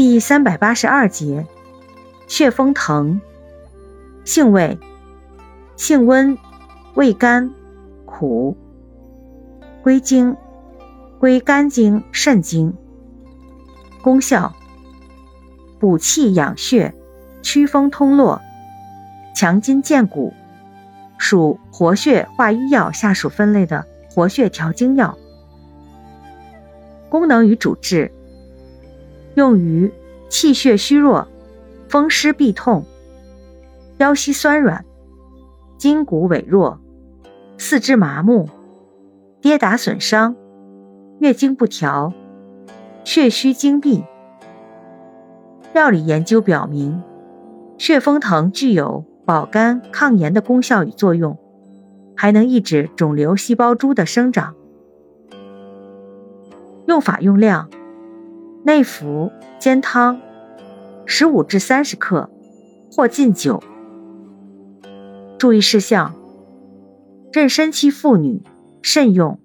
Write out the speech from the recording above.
第三百八十二节，血风藤，性味，性温，味甘，苦，归经，归肝经、肾经。功效，补气养血，祛风通络，强筋健骨，属活血化瘀药下属分类的活血调经药。功能与主治。用于气血虚弱、风湿痹痛、腰膝酸软、筋骨痿弱、四肢麻木、跌打损伤、月经不调、血虚经闭。药理研究表明，血风藤具有保肝抗炎的功效与作用，还能抑制肿瘤细胞株的生长。用法用量。内服煎汤，十五至三十克，或浸酒。注意事项：妊娠期妇女慎用。